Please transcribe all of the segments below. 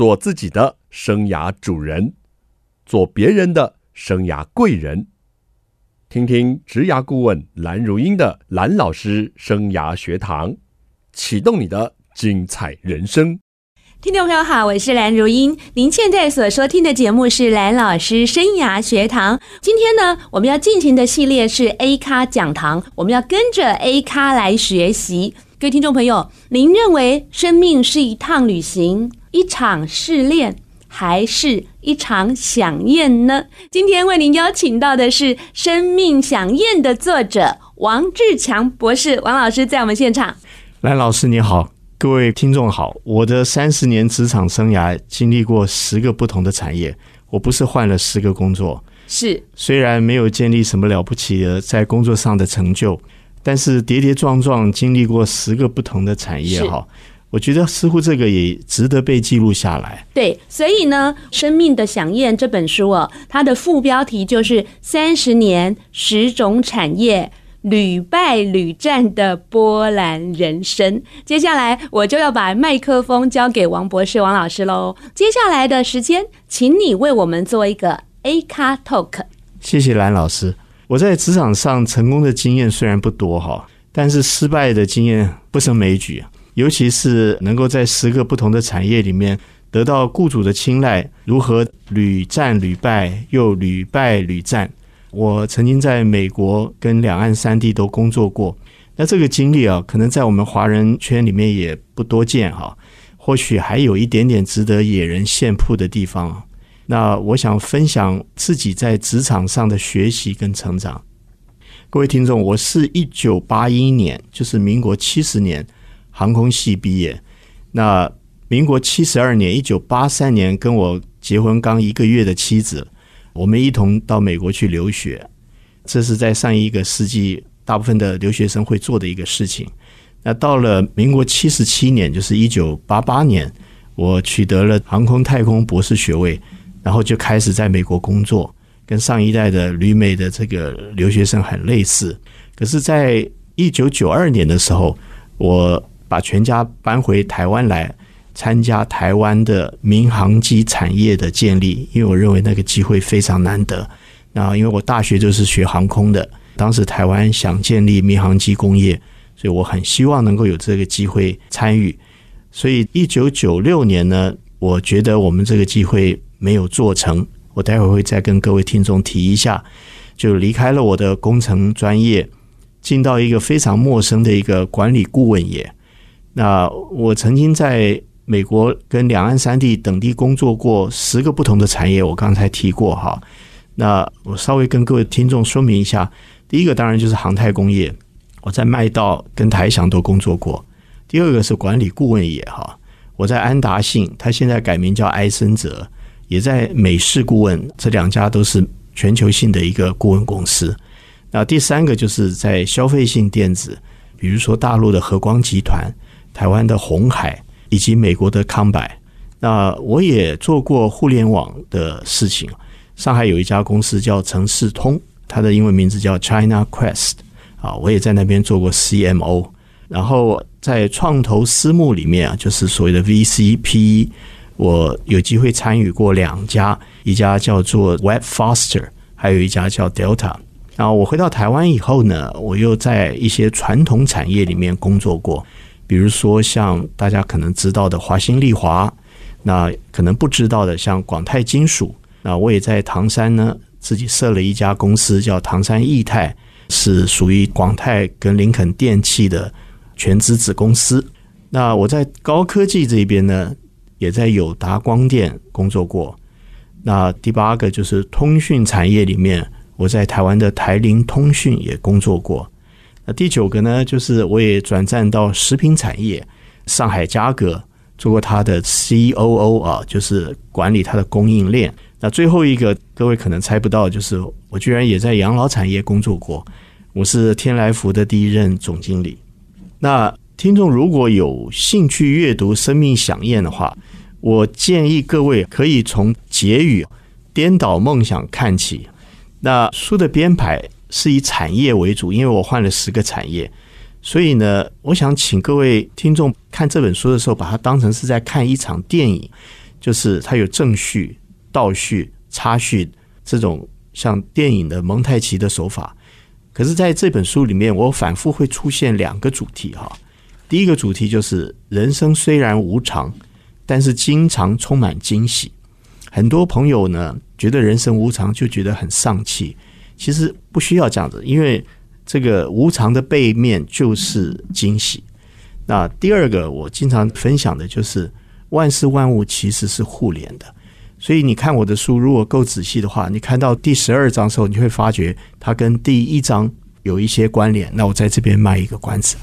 做自己的生涯主人，做别人的生涯贵人。听听职涯顾问蓝如英的蓝老师生涯学堂，启动你的精彩人生。听众朋友好，我是蓝如英。您现在所收听的节目是蓝老师生涯学堂。今天呢，我们要进行的系列是 A 咖讲堂，我们要跟着 A 咖来学习。各位听众朋友，您认为生命是一趟旅行，一场试炼，还是一场饗宴呢？今天为您邀请到的是《生命饗宴》的作者王志强博士，王老师在我们现场。蓝老师你好。各位听众好，我的三十年职场生涯经历过十个不同的产业，我不是换了十个工作，是虽然没有建立什么了不起的在工作上的成就，但是跌跌撞撞经历过十个不同的产业哈，我觉得似乎这个也值得被记录下来。对，所以呢，《生命的饗宴》这本书哦，它的副标题就是“三十年十种产业”。屡败屡战的波兰人生。接下来我就要把麦克风交给王博士、王老师喽。接下来的时间，请你为我们做一个 A 咖 Talk。谢谢蓝老师。我在职场上成功的经验虽然不多哈，但是失败的经验不胜枚举。尤其是能够在十个不同的产业里面得到雇主的青睐，如何屡战屡败，又屡败屡战。我曾经在美国跟两岸三地都工作过，那这个经历啊，可能在我们华人圈里面也不多见哈，或许还有一点点值得野人献曝的地方。那我想分享自己在职场上的学习跟成长。各位听众，我是一九八一年，就是民国七十年航空系毕业。那民国七十二年，一九八三年，跟我结婚刚一个月的妻子。我们一同到美国去留学，这是在上一个世纪大部分的留学生会做的一个事情。那到了民国七十七年，就是一九八八年，我取得了航空太空博士学位，然后就开始在美国工作，跟上一代的旅美的这个留学生很类似。可是，在一九九二年的时候，我把全家搬回台湾来。参加台湾的民航机产业的建立，因为我认为那个机会非常难得。那因为我大学就是学航空的，当时台湾想建立民航机工业，所以我很希望能够有这个机会参与。所以一九九六年呢，我觉得我们这个机会没有做成，我待会会再跟各位听众提一下，就离开了我的工程专业，进到一个非常陌生的一个管理顾问业。那我曾经在美国跟两岸三地等地工作过十个不同的产业，我刚才提过哈。那我稍微跟各位听众说明一下，第一个当然就是航太工业，我在麦道跟台翔都工作过。第二个是管理顾问业哈，我在安达信，他现在改名叫埃森哲，也在美世顾问，这两家都是全球性的一个顾问公司。那第三个就是在消费性电子，比如说大陆的和光集团，台湾的鸿海。以及美国的康柏，那我也做过互联网的事情。上海有一家公司叫城市通，它的英文名字叫 China Quest 啊，我也在那边做过 CMO。然后在创投私募里面啊，就是所谓的 VCPE，我有机会参与过两家，一家叫做 Webfoster，还有一家叫 Delta。然后我回到台湾以后呢，我又在一些传统产业里面工作过。比如说，像大家可能知道的华新丽华，那可能不知道的，像广泰金属，那我也在唐山呢，自己设了一家公司，叫唐山液态，是属于广泰跟林肯电器的全资子公司。那我在高科技这边呢，也在友达光电工作过。那第八个就是通讯产业里面，我在台湾的台铃通讯也工作过。第九个呢，就是我也转战到食品产业，上海嘉格做过他的 COO 啊，就是管理他的供应链。那最后一个，各位可能猜不到，就是我居然也在养老产业工作过，我是天来福的第一任总经理。那听众如果有兴趣阅读《生命响宴》的话，我建议各位可以从结语“颠倒梦想”看起。那书的编排。是以产业为主，因为我换了十个产业，所以呢，我想请各位听众看这本书的时候，把它当成是在看一场电影。就是它有正叙、倒叙、插叙这种像电影的蒙太奇的手法。可是，在这本书里面，我反复会出现两个主题哈。第一个主题就是人生虽然无常，但是经常充满惊喜。很多朋友呢觉得人生无常，就觉得很丧气。其实不需要这样子，因为这个无常的背面就是惊喜。那第二个，我经常分享的就是万事万物其实是互联的。所以你看我的书，如果够仔细的话，你看到第十二章的时候，你会发觉它跟第一章有一些关联。那我在这边卖一个关子。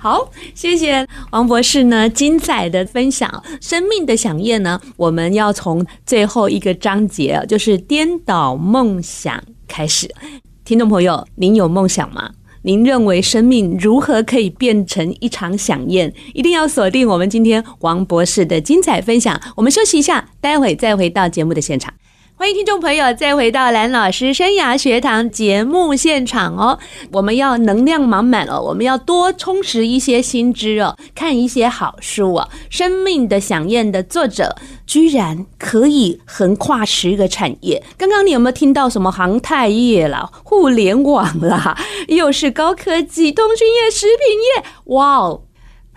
好，谢谢王博士呢，精彩的分享。生命的饗宴呢，我们要从最后一个章节，就是颠倒梦想开始。听众朋友，您有梦想吗？您认为生命如何可以变成一场饗宴？一定要锁定我们今天王博士的精彩分享。我们休息一下，待会再回到节目的现场。欢迎听众朋友再回到蓝老师生涯学堂节目现场哦！我们要能量满满哦，我们要多充实一些新知哦，看一些好书哦。生命的响宴的作者居然可以横跨十个产业。刚刚你有没有听到什么航太业啦、互联网啦，又是高科技、通讯业、食品业？哇哦！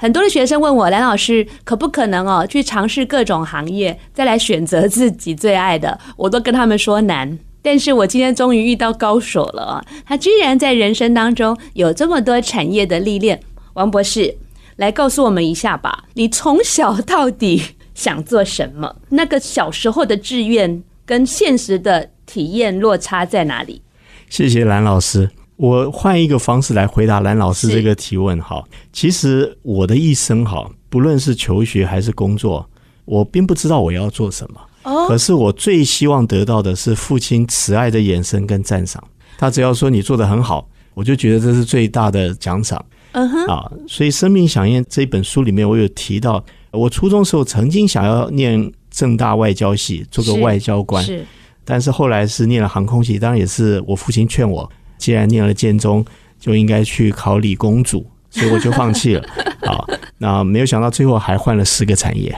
很多的学生问我，蓝老师可不可能哦，去尝试各种行业，再来选择自己最爱的？我都跟他们说难。但是我今天终于遇到高手了！他居然在人生当中有这么多产业的历练。王博士，来告诉我们一下吧，你从小到底想做什么？那个小时候的志愿跟现实的体验落差在哪里？谢谢蓝老师。我换一个方式来回答蓝老师这个提问哈。其实我的一生哈，不论是求学还是工作，我并不知道我要做什么。哦。可是我最希望得到的是父亲慈爱的眼神跟赞赏。他只要说你做得很好，我就觉得这是最大的奖赏。嗯哼。啊，所以《生命响宴》这本书里面，我有提到，我初中时候曾经想要念正大外交系，做个外交官。是。但是后来是念了航空系，当然也是我父亲劝我。既然念了建中，就应该去考理工组，所以我就放弃了。好，那没有想到最后还换了四个产业。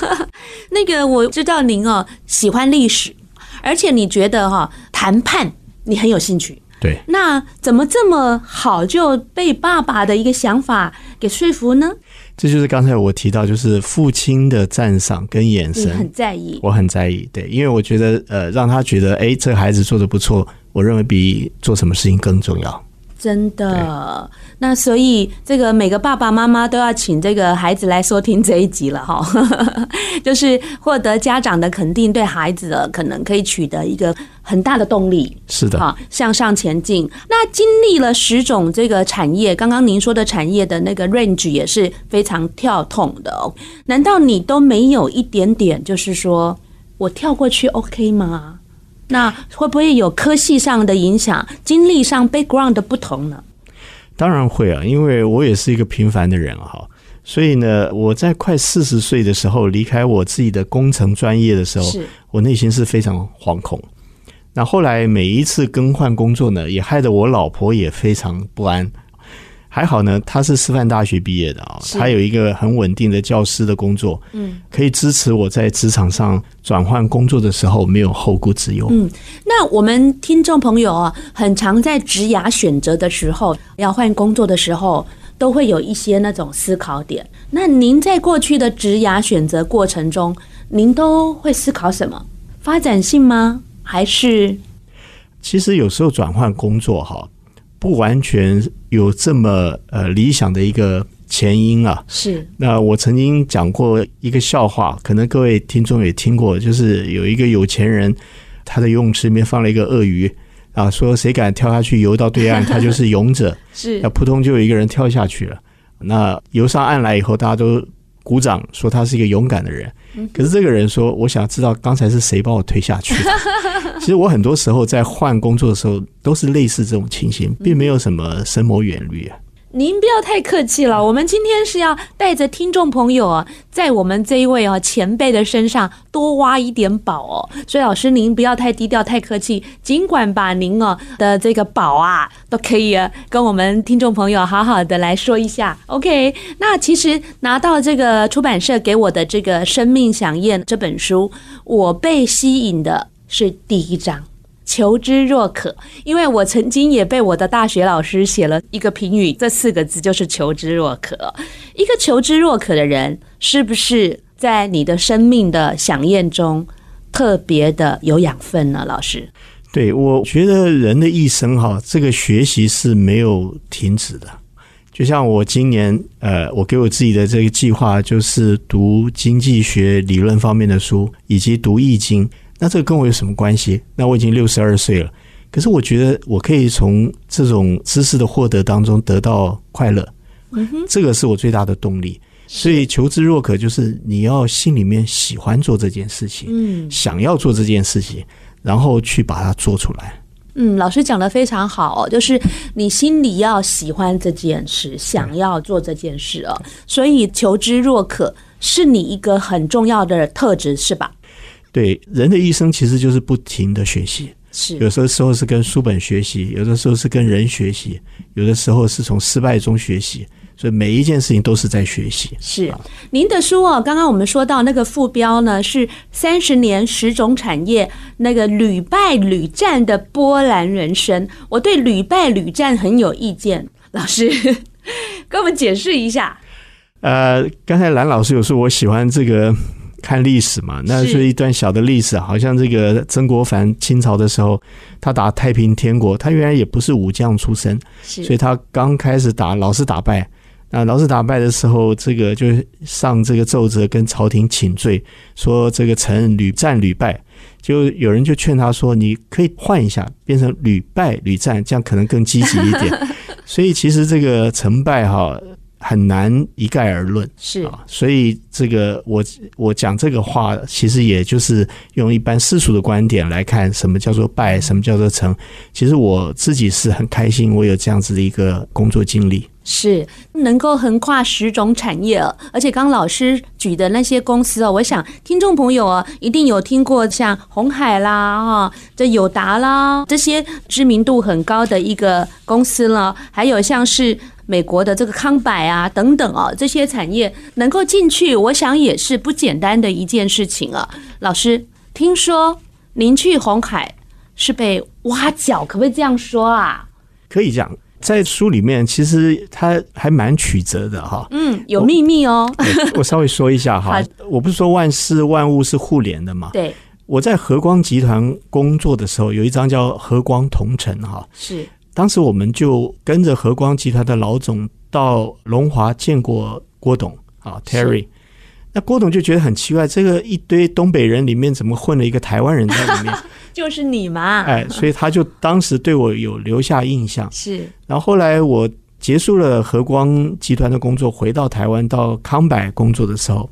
那个我知道您哦喜欢历史，而且你觉得哈谈判你很有兴趣。对，那怎么这么好就被爸爸的一个想法给说服呢？这就是刚才我提到，就是父亲的赞赏跟眼神，很在意，我很在意。对，因为我觉得呃，让他觉得哎，这个孩子做的不错。我认为比做什么事情更重要。真的，那所以这个每个爸爸妈妈都要请这个孩子来收听这一集了哈，就是获得家长的肯定，对孩子的可能可以取得一个很大的动力。是的，哈，向上前进。那经历了十种这个产业，刚刚您说的产业的那个 range 也是非常跳痛的哦。难道你都没有一点点，就是说我跳过去 OK 吗？那会不会有科系上的影响，经历上 background 的不同呢？当然会啊，因为我也是一个平凡的人哈，所以呢，我在快四十岁的时候离开我自己的工程专业的时候，我内心是非常惶恐。那后来每一次更换工作呢，也害得我老婆也非常不安。还好呢，他是师范大学毕业的啊，他有一个很稳定的教师的工作，嗯，可以支持我在职场上转换工作的时候没有后顾之忧。嗯，那我们听众朋友啊，很常在职涯选择的时候，要换工作的时候，都会有一些那种思考点。那您在过去的职涯选择过程中，您都会思考什么？发展性吗？还是？其实有时候转换工作哈。不完全有这么呃理想的一个前因啊。是。那我曾经讲过一个笑话，可能各位听众也听过，就是有一个有钱人，他的游泳池里面放了一个鳄鱼啊，说谁敢跳下去游到对岸，他就是勇者。是。那扑通就有一个人跳下去了。那游上岸来以后，大家都鼓掌，说他是一个勇敢的人。可是这个人说：“我想知道刚才是谁把我推下去的。”其实我很多时候在换工作的时候都是类似这种情形，并没有什么深谋远虑啊。您不要太客气了，我们今天是要带着听众朋友啊，在我们这一位啊前辈的身上多挖一点宝哦。所以老师您不要太低调、太客气，尽管把您哦的这个宝啊都可以啊跟我们听众朋友好好的来说一下。OK，那其实拿到这个出版社给我的这个《生命饗宴》这本书，我被吸引的是第一章。求知若渴，因为我曾经也被我的大学老师写了一个评语，这四个字就是求知若渴。一个求知若渴的人，是不是在你的生命的饗宴中特别的有养分呢？老师，对，我觉得人的一生哈，这个学习是没有停止的。就像我今年，呃，我给我自己的这个计划就是读经济学理论方面的书，以及读易经。那这个跟我有什么关系？那我已经六十二岁了，可是我觉得我可以从这种知识的获得当中得到快乐，嗯，这个是我最大的动力。所以求知若渴，就是你要心里面喜欢做这件事情，嗯，想要做这件事情，然后去把它做出来。嗯，老师讲的非常好哦，就是你心里要喜欢这件事，想要做这件事哦，所以求知若渴是你一个很重要的特质，是吧？对，人的一生其实就是不停的学习，是有时候时候是跟书本学习，有的时候是跟人学习，有的时候是从失败中学习，所以每一件事情都是在学习。是您的书哦，刚刚我们说到那个副标呢，是三十年十种产业，那个屡败屡战的波兰人生。我对屡败屡战很有意见，老师 跟我们解释一下。呃，刚才蓝老师有说我喜欢这个。看历史嘛，那是一段小的历史，好像这个曾国藩清朝的时候，他打太平天国，他原来也不是武将出身，所以他刚开始打老是打败，那老是打败的时候，这个就上这个奏折跟朝廷请罪，说这个臣屡战屡败，就有人就劝他说，你可以换一下，变成屡败屡战，这样可能更积极一点。所以其实这个成败哈。很难一概而论，是啊，所以这个我我讲这个话，其实也就是用一般世俗的观点来看，什么叫做败，什么叫做成。其实我自己是很开心，我有这样子的一个工作经历，是能够横跨十种产业，而且刚老师举的那些公司哦，我想听众朋友啊，一定有听过像红海啦、哈这友达啦这些知名度很高的一个公司了，还有像是。美国的这个康柏啊，等等啊，这些产业能够进去，我想也是不简单的一件事情啊。老师，听说您去红海是被挖角，可不可以这样说啊？可以讲，在书里面其实它还蛮曲折的哈。嗯，有秘密哦。我，我稍微说一下哈，我不是说万事万物是互联的嘛？对，我在和光集团工作的时候，有一张叫《和光同城》哈。是。当时我们就跟着和光集团的老总到龙华见过郭董啊，Terry。那郭董就觉得很奇怪，这个一堆东北人里面怎么混了一个台湾人在里面？就是你嘛！哎，所以他就当时对我有留下印象。是。然后后来我结束了和光集团的工作，回到台湾到康柏工作的时候，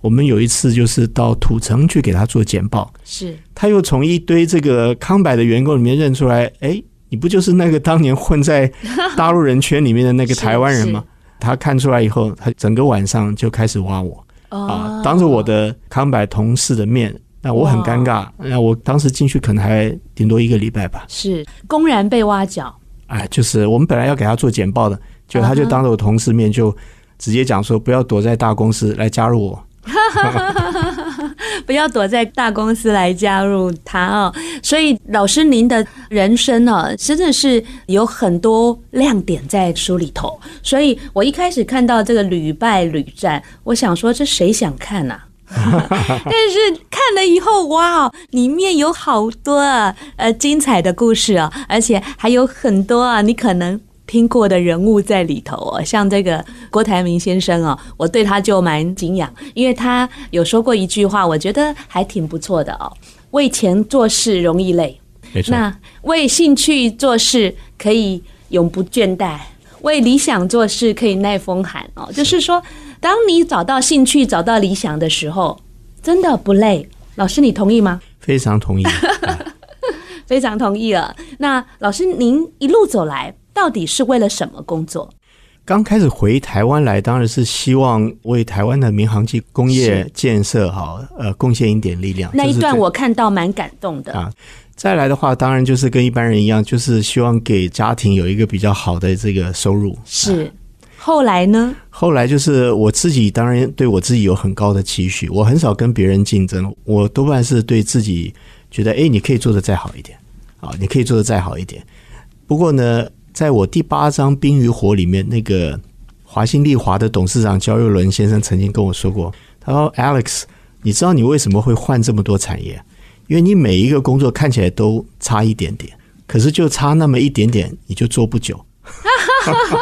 我们有一次就是到土城去给他做简报。是。他又从一堆这个康柏的员工里面认出来，哎。你不就是那个当年混在 大陆人圈里面的那个台湾人吗？他看出来以后，他整个晚上就开始挖我啊，当着我的康柏同事的面，那我很尴尬。那我当时进去可能还顶多一个礼拜吧。是公然被挖角？哎，就是我们本来要给他做简报的，就他就当着我同事面就直接讲说，不要躲在大公司来加入我。不要躲在大公司来加入他哦。所以老师您的人生呢，真的是有很多亮点在书里头。所以我一开始看到这个屡败屡战，我想说这谁想看呐？但是看了以后，哇，里面有好多呃精彩的故事哦，而且还有很多啊，你可能。听过的人物在里头哦，像这个郭台铭先生哦，我对他就蛮敬仰，因为他有说过一句话，我觉得还挺不错的哦。为钱做事容易累，没错。那为兴趣做事可以永不倦怠，为理想做事可以耐风寒哦。就是说，当你找到兴趣、找到理想的时候，真的不累。老师，你同意吗？非常同意，非常同意了。那老师，您一路走来。到底是为了什么工作？刚开始回台湾来，当然是希望为台湾的民航机工业建设哈，呃，贡献一点力量。那一段我看到蛮感动的啊。再来的话，当然就是跟一般人一样，就是希望给家庭有一个比较好的这个收入。是。后来呢？后来就是我自己，当然对我自己有很高的期许。我很少跟别人竞争，我多半是对自己觉得，哎，你可以做得再好一点，啊，你可以做得再好一点。不过呢。在我第八章《冰与火》里面，那个华新丽华的董事长焦佑伦先生曾经跟我说过：“他说，Alex，你知道你为什么会换这么多产业？因为你每一个工作看起来都差一点点，可是就差那么一点点，你就做不久。”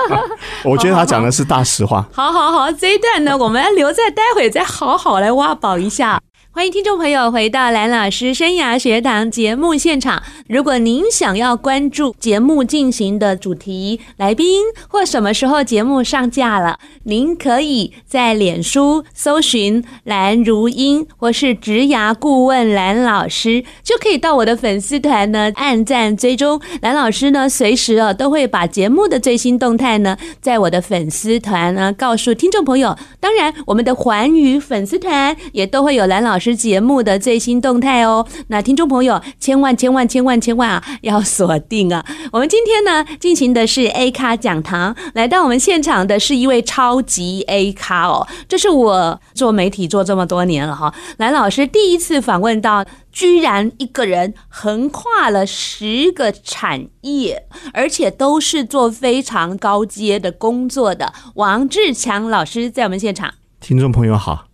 我觉得他讲的是大实话。好好好，这一段呢，我们留在待会再好好来挖宝一下。欢迎听众朋友回到蓝老师生涯学堂节目现场。如果您想要关注节目进行的主题、来宾或什么时候节目上架了，您可以在脸书搜寻蓝如英或是职涯顾问蓝老师，就可以到我的粉丝团呢按赞追踪。蓝老师呢随时啊都会把节目的最新动态呢在我的粉丝团呢告诉听众朋友。当然，我们的环宇粉丝团也都会有蓝老师。节目的最新动态哦，那听众朋友千万千万千万千万啊，要锁定啊！我们今天呢进行的是 A 咖讲堂，来到我们现场的是一位超级 A 咖哦，这是我做媒体做这么多年了哈，蓝老师第一次访问到，居然一个人横跨了十个产业，而且都是做非常高阶的工作的王志强老师在我们现场，听众朋友好。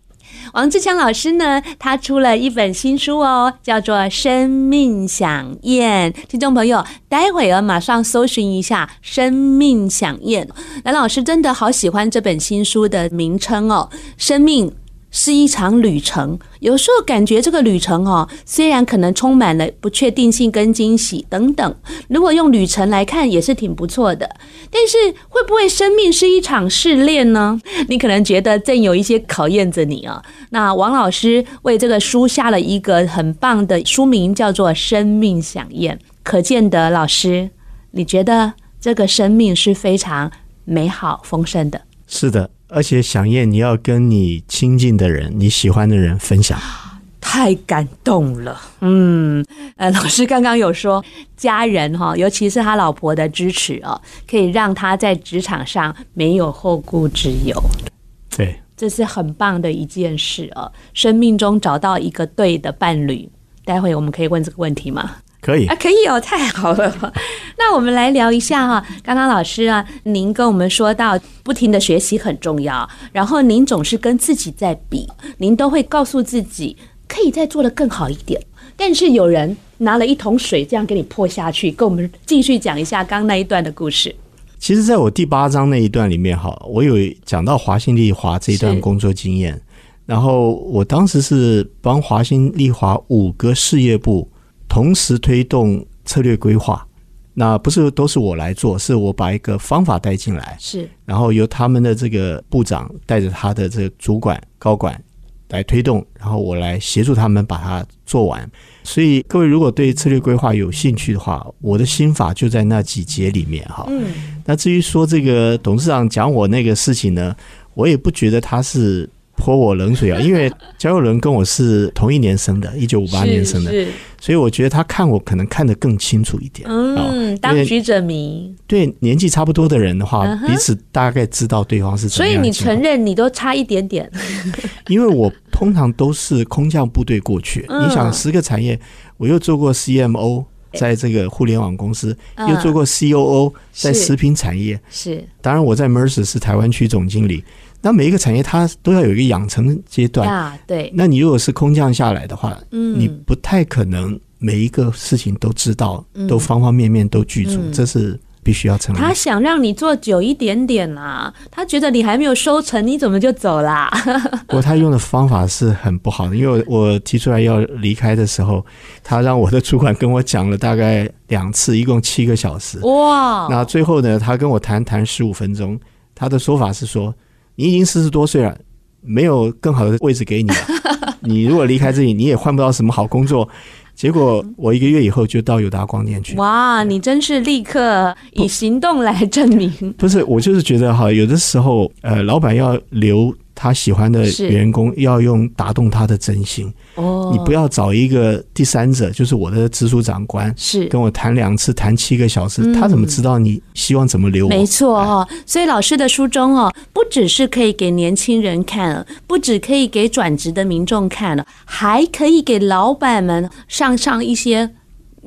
王志强老师呢，他出了一本新书哦，叫做《生命响宴》。听众朋友，待会儿马上搜寻一下《生命响宴》。蓝老师真的好喜欢这本新书的名称哦，《生命》。是一场旅程，有时候感觉这个旅程哦，虽然可能充满了不确定性跟惊喜等等，如果用旅程来看也是挺不错的。但是会不会生命是一场试炼呢？你可能觉得正有一些考验着你啊。那王老师为这个书下了一个很棒的书名，叫做《生命饗宴》，可见得老师，你觉得这个生命是非常美好丰盛的。是的。而且想宴，你要跟你亲近的人、你喜欢的人分享，太感动了。嗯，呃，老师刚刚有说，家人哈，尤其是他老婆的支持哦，可以让他在职场上没有后顾之忧。对，这是很棒的一件事哦。生命中找到一个对的伴侣，待会我们可以问这个问题吗？可以啊，可以哦，太好了。那我们来聊一下哈，刚刚老师啊，您跟我们说到不停的学习很重要，然后您总是跟自己在比，您都会告诉自己可以再做得更好一点。但是有人拿了一桶水这样给你泼下去，跟我们继续讲一下刚刚那一段的故事。其实，在我第八章那一段里面哈，我有讲到华新丽华这一段工作经验，然后我当时是帮华新丽华五个事业部。同时推动策略规划，那不是都是我来做，是我把一个方法带进来，是，然后由他们的这个部长带着他的这个主管高管来推动，然后我来协助他们把它做完。所以各位如果对策略规划有兴趣的话，我的心法就在那几节里面哈。嗯，那至于说这个董事长讲我那个事情呢，我也不觉得他是。泼我冷水啊！因为焦佑伦跟我是同一年生的，一九五八年生的，所以我觉得他看我可能看得更清楚一点。嗯，当局者迷。对年纪差不多的人的话，彼此大概知道对方是。所以你承认你都差一点点？因为我通常都是空降部队过去。你想，十个产业，我又做过 CMO，在这个互联网公司，又做过 COO，在食品产业。是，当然我在 Mercer 是台湾区总经理。那每一个产业它都要有一个养成阶段啊，对。那你如果是空降下来的话，嗯，你不太可能每一个事情都知道，都方方面面都具足，这是必须要承认。他想让你做久一点点啦，他觉得你还没有收成，你怎么就走啦？不过他用的方法是很不好的，因为 我提出来要离开的时候，他让我的主管跟我讲了大概两次，一共七个小时。哇！那最后呢，他跟我谈谈十五分钟，他的说法是说。你已经四十多岁了，没有更好的位置给你了。你如果离开这里，你也换不到什么好工作。结果我一个月以后就到友达光电去。哇，你真是立刻以行动来证明。不是，我就是觉得哈，有的时候呃，老板要留。他喜欢的员工要用打动他的真心。哦，你不要找一个第三者，就是我的直属长官是。跟我谈两次，谈七个小时，他怎么知道你希望怎么留？我？没错哦，所以老师的书中哦，不只是可以给年轻人看，不只可以给转职的民众看了，还可以给老板们上上一些。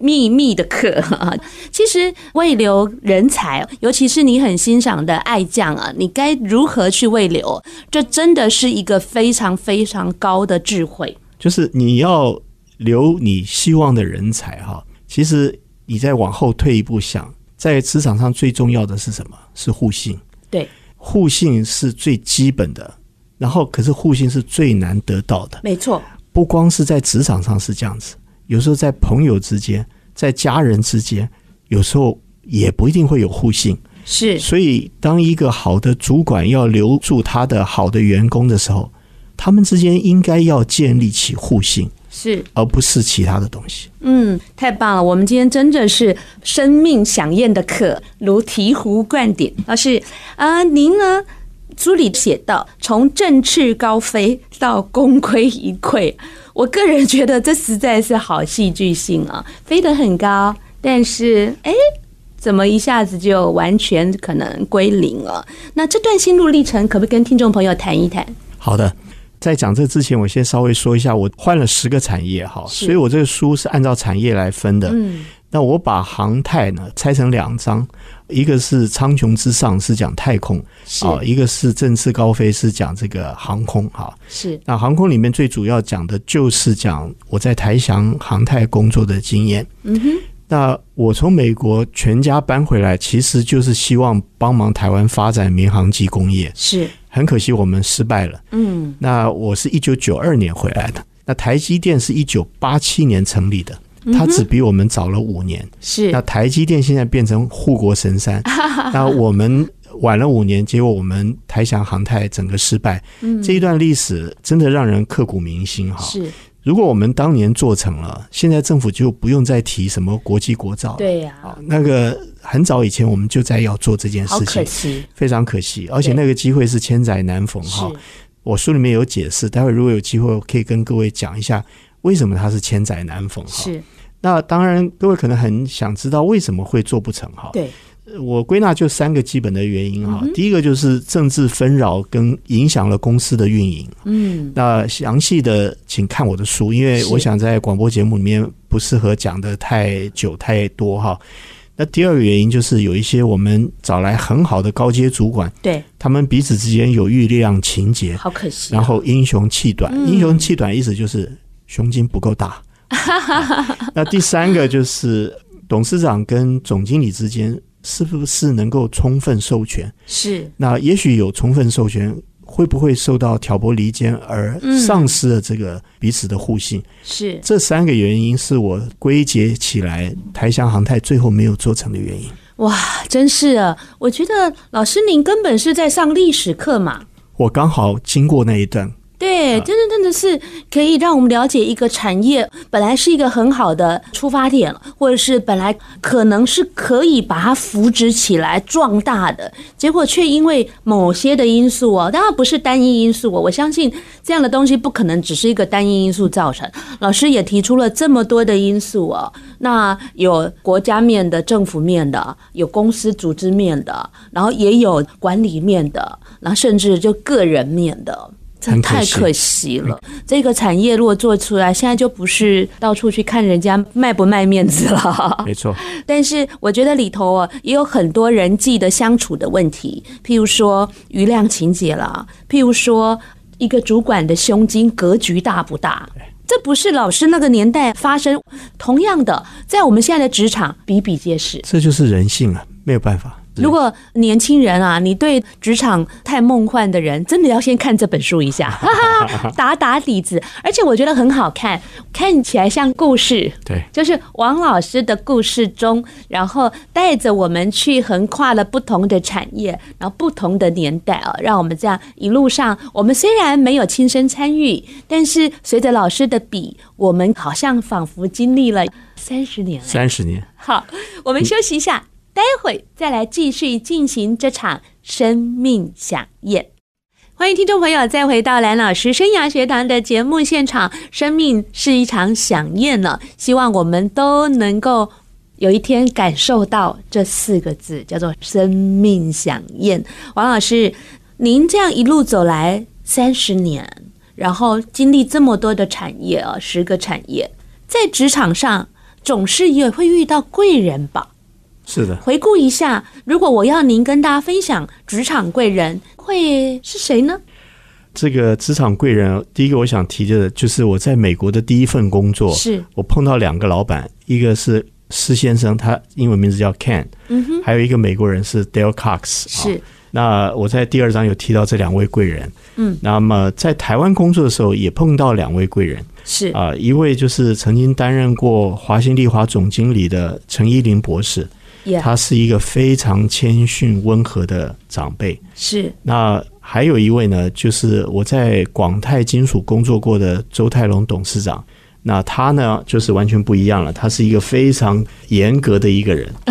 秘密的课啊，其实未留人才，尤其是你很欣赏的爱将啊，你该如何去未留？这真的是一个非常非常高的智慧。就是你要留你希望的人才哈，其实你再往后退一步想，在职场上最重要的是什么？是互信。对，互信是最基本的，然后可是互信是最难得到的。没错，不光是在职场上是这样子。有时候在朋友之间，在家人之间，有时候也不一定会有互信。是，所以当一个好的主管要留住他的好的员工的时候，他们之间应该要建立起互信，是，而不是其他的东西。嗯，太棒了！我们今天真的是生命响宴的课，如醍醐灌顶。老师啊、呃，您呢？书里写到，从振翅高飞到功亏一篑。我个人觉得这实在是好戏剧性啊，飞得很高，但是哎，怎么一下子就完全可能归零了？那这段心路历程，可不可以跟听众朋友谈一谈？好的，在讲这之前，我先稍微说一下，我换了十个产业哈，所以我这个书是按照产业来分的。嗯。那我把航太呢拆成两章，一个是苍穹之上是讲太空啊，一个是振翅高飞是讲这个航空哈。是。那航空里面最主要讲的就是讲我在台翔航太工作的经验。嗯哼。那我从美国全家搬回来，其实就是希望帮忙台湾发展民航机工业。是。很可惜我们失败了。嗯。那我是一九九二年回来的，那台积电是一九八七年成立的。他只比我们早了五年，是。那台积电现在变成护国神山，那我们晚了五年，结果我们台翔航太整个失败。嗯，这一段历史真的让人刻骨铭心哈。是。如果我们当年做成了，现在政府就不用再提什么国际国造。对呀。那个很早以前我们就在要做这件事情，可惜，非常可惜。而且那个机会是千载难逢哈。我书里面有解释，待会如果有机会，我可以跟各位讲一下。为什么它是千载难逢？哈，是。那当然，各位可能很想知道为什么会做不成？哈，对。我归纳就三个基本的原因哈。第一个就是政治纷扰跟影响了公司的运营。嗯。那详细的请看我的书，因为我想在广播节目里面不适合讲的太久太多哈。那第二个原因就是有一些我们找来很好的高阶主管，对，他们彼此之间有力量情节，好可惜。然后英雄气短，英雄气短意思就是。胸襟不够大。那第三个就是董事长跟总经理之间是不是能够充分授权？是。那也许有充分授权，会不会受到挑拨离间而丧失了这个彼此的互信？是。这三个原因是我归结起来台翔航太最后没有做成的原因。哇，真是啊！我觉得老师您根本是在上历史课嘛。我刚好经过那一段。对，真的真的是可以让我们了解一个产业本来是一个很好的出发点，或者是本来可能是可以把它扶植起来壮大的，结果却因为某些的因素哦，当然不是单一因素哦，我相信这样的东西不可能只是一个单一因素造成。老师也提出了这么多的因素哦，那有国家面的、政府面的，有公司组织面的，然后也有管理面的，然后甚至就个人面的。真太可惜了，这个产业如果做出来，现在就不是到处去看人家卖不卖面子了。没错，但是我觉得里头啊也有很多人际的相处的问题，譬如说余量情节啦，譬如说一个主管的胸襟格局大不大，这不是老师那个年代发生，同样的在我们现在的职场比比皆是。这就是人性啊，没有办法。如果年轻人啊，你对职场太梦幻的人，真的要先看这本书一下，哈哈，打打底子。而且我觉得很好看，看起来像故事。对，就是王老师的故事中，然后带着我们去横跨了不同的产业，然后不同的年代啊，让我们这样一路上，我们虽然没有亲身参与，但是随着老师的笔，我们好像仿佛经历了三十年。三十年。好，我们休息一下。待会再来继续进行这场生命饗宴。欢迎听众朋友再回到蓝老师生涯学堂的节目现场。生命是一场饗宴了，希望我们都能够有一天感受到这四个字，叫做生命饗宴。王老师，您这样一路走来三十年，然后经历这么多的产业啊，十个产业，在职场上总是也会遇到贵人吧？是的，回顾一下，如果我要您跟大家分享职场贵人，会是谁呢？这个职场贵人，第一个我想提的，就是我在美国的第一份工作，是。我碰到两个老板，一个是施先生，他英文名字叫 Ken，嗯哼，还有一个美国人是 Dale Cox，是。那我在第二章有提到这两位贵人，嗯，那么在台湾工作的时候也碰到两位贵人，是。啊，一位就是曾经担任过华新丽华总经理的陈依林博士。他是一个非常谦逊温和的长辈。是。那还有一位呢，就是我在广泰金属工作过的周泰龙董事长。那他呢，就是完全不一样了。他是一个非常严格的一个人，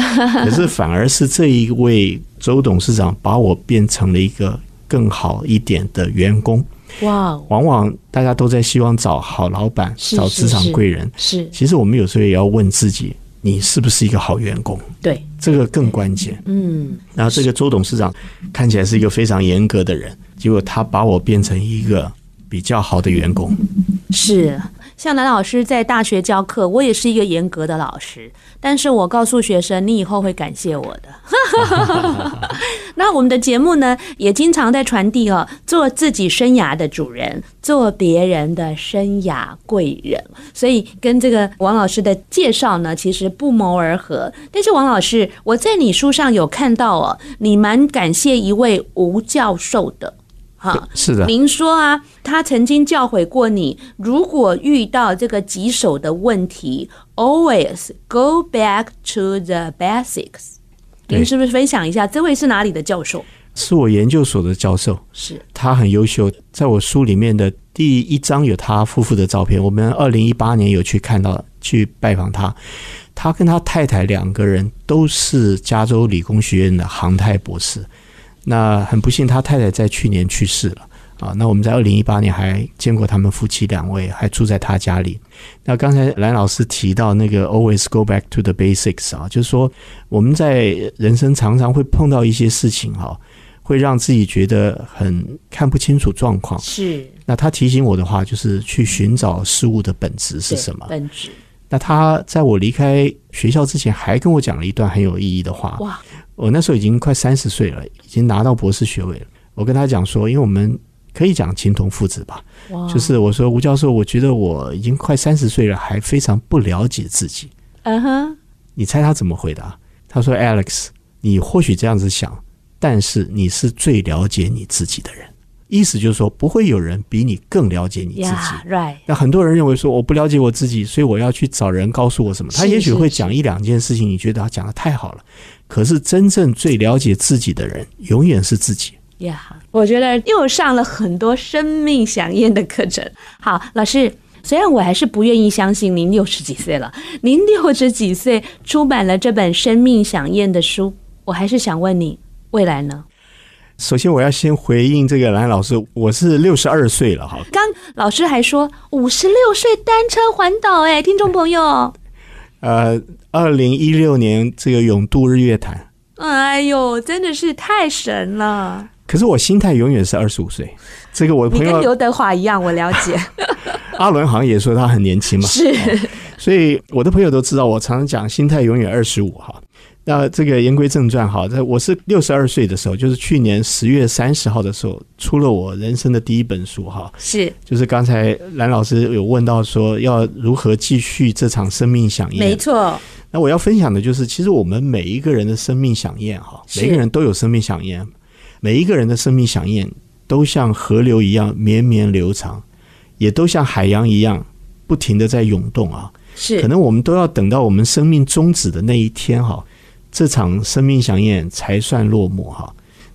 可是反而是这一位周董事长把我变成了一个更好一点的员工。哇！往往大家都在希望找好老板，找职场贵人。是。其实我们有时候也要问自己。你是不是一个好员工？对，这个更关键。嗯，然后这个周董事长看起来是一个非常严格的人，结果他把我变成一个比较好的员工。是。像南老师在大学教课，我也是一个严格的老师，但是我告诉学生，你以后会感谢我的。那我们的节目呢，也经常在传递哦，做自己生涯的主人，做别人的生涯贵人。所以跟这个王老师的介绍呢，其实不谋而合。但是王老师，我在你书上有看到哦，你蛮感谢一位吴教授的。哈，是的。您说啊，他曾经教诲过你，如果遇到这个棘手的问题，always go back to the basics。您是不是分享一下，这位是哪里的教授？是我研究所的教授，是他很优秀。在我书里面的第一章有他夫妇的照片。我们二零一八年有去看到，去拜访他。他跟他太太两个人都是加州理工学院的航太博士。那很不幸，他太太在去年去世了啊。那我们在二零一八年还见过他们夫妻两位，还住在他家里。那刚才蓝老师提到那个 “always go back to the basics” 啊，就是说我们在人生常常会碰到一些事情哈，会让自己觉得很看不清楚状况。是。那他提醒我的话，就是去寻找事物的本质是什么？本质。那他在我离开学校之前，还跟我讲了一段很有意义的话。哇！我那时候已经快三十岁了，已经拿到博士学位了。我跟他讲说，因为我们可以讲情同父子吧。就是我说吴教授，我觉得我已经快三十岁了，还非常不了解自己。嗯哼。你猜他怎么回答？他说：“Alex，你或许这样子想，但是你是最了解你自己的人。”意思就是说，不会有人比你更了解你自己。Yeah, right. 那很多人认为说，我不了解我自己，所以我要去找人告诉我什么。他也许会讲一两件事情，你觉得他讲的太好了。可是真正最了解自己的人，永远是自己。呀，yeah, 我觉得又上了很多生命响宴的课程。好，老师，虽然我还是不愿意相信您六十几岁了，您六十几岁出版了这本生命响宴的书，我还是想问你，未来呢？首先，我要先回应这个蓝老师，我是六十二岁了哈。刚老师还说五十六岁单车环岛，哎，听众朋友，呃，二零一六年这个永渡日月潭，哎呦，真的是太神了。可是我心态永远是二十五岁，这个我的朋友你跟刘德华一样，我了解。阿伦好像也说他很年轻嘛，是，所以我的朋友都知道，我常常讲心态永远二十五哈。那这个言归正传哈，在我是六十二岁的时候，就是去年十月三十号的时候，出了我人生的第一本书哈，是，就是刚才蓝老师有问到说要如何继续这场生命响应，没错。那我要分享的就是，其实我们每一个人的生命响应哈，每个人都有生命响应，每一个人的生命响应都像河流一样绵绵流长，也都像海洋一样不停的在涌动啊，是，可能我们都要等到我们生命终止的那一天哈。这场生命响宴才算落幕哈。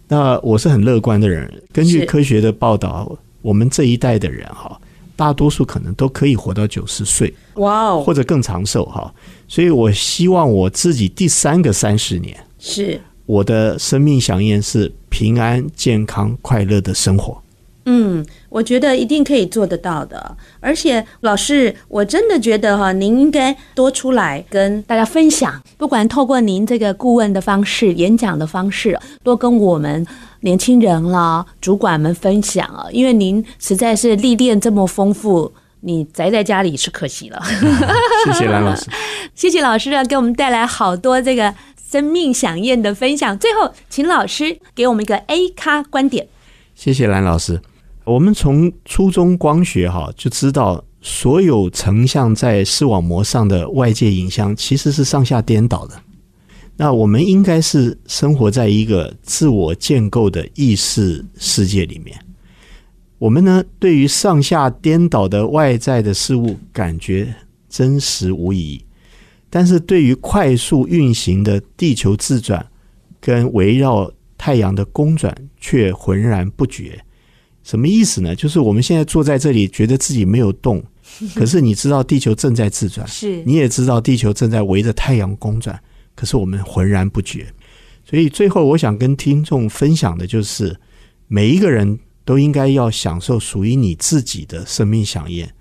那我是很乐观的人，根据科学的报道，我们这一代的人哈，大多数可能都可以活到九十岁，哇哦，或者更长寿哈。所以我希望我自己第三个三十年，是我的生命饗宴是平安、健康、快乐的生活。嗯，我觉得一定可以做得到的。而且老师，我真的觉得哈，您应该多出来跟大家分享，不管透过您这个顾问的方式、演讲的方式，多跟我们年轻人啦、主管们分享啊。因为您实在是历练这么丰富，你宅在家里是可惜了。谢谢蓝老师，谢谢老师啊，给我们带来好多这个生命饗宴的分享。最后，请老师给我们一个 A 咖观点。谢谢蓝老师。我们从初中光学哈就知道，所有成像在视网膜上的外界影像其实是上下颠倒的。那我们应该是生活在一个自我建构的意识世界里面。我们呢，对于上下颠倒的外在的事物感觉真实无疑，但是对于快速运行的地球自转跟围绕太阳的公转却浑然不觉。什么意思呢？就是我们现在坐在这里，觉得自己没有动，可是你知道地球正在自转，是，你也知道地球正在围着太阳公转，可是我们浑然不觉。所以最后，我想跟听众分享的就是，每一个人都应该要享受属于你自己的生命饗宴，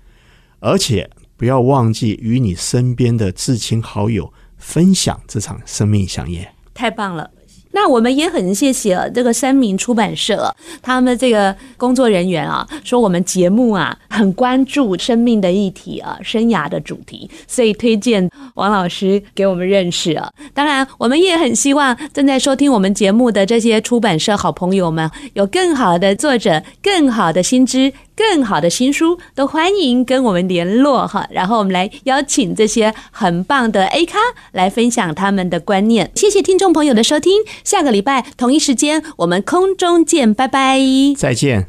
而且不要忘记与你身边的至亲好友分享这场生命饗宴。太棒了。那我们也很谢谢这个三民出版社，他们这个工作人员啊，说我们节目啊很关注生命的议题啊，生涯的主题，所以推荐王老师给我们认识啊。当然，我们也很希望正在收听我们节目的这些出版社好朋友们，有更好的作者，更好的新知。更好的新书都欢迎跟我们联络哈，然后我们来邀请这些很棒的 A 咖来分享他们的观念。谢谢听众朋友的收听，下个礼拜同一时间我们空中见，拜拜，再见。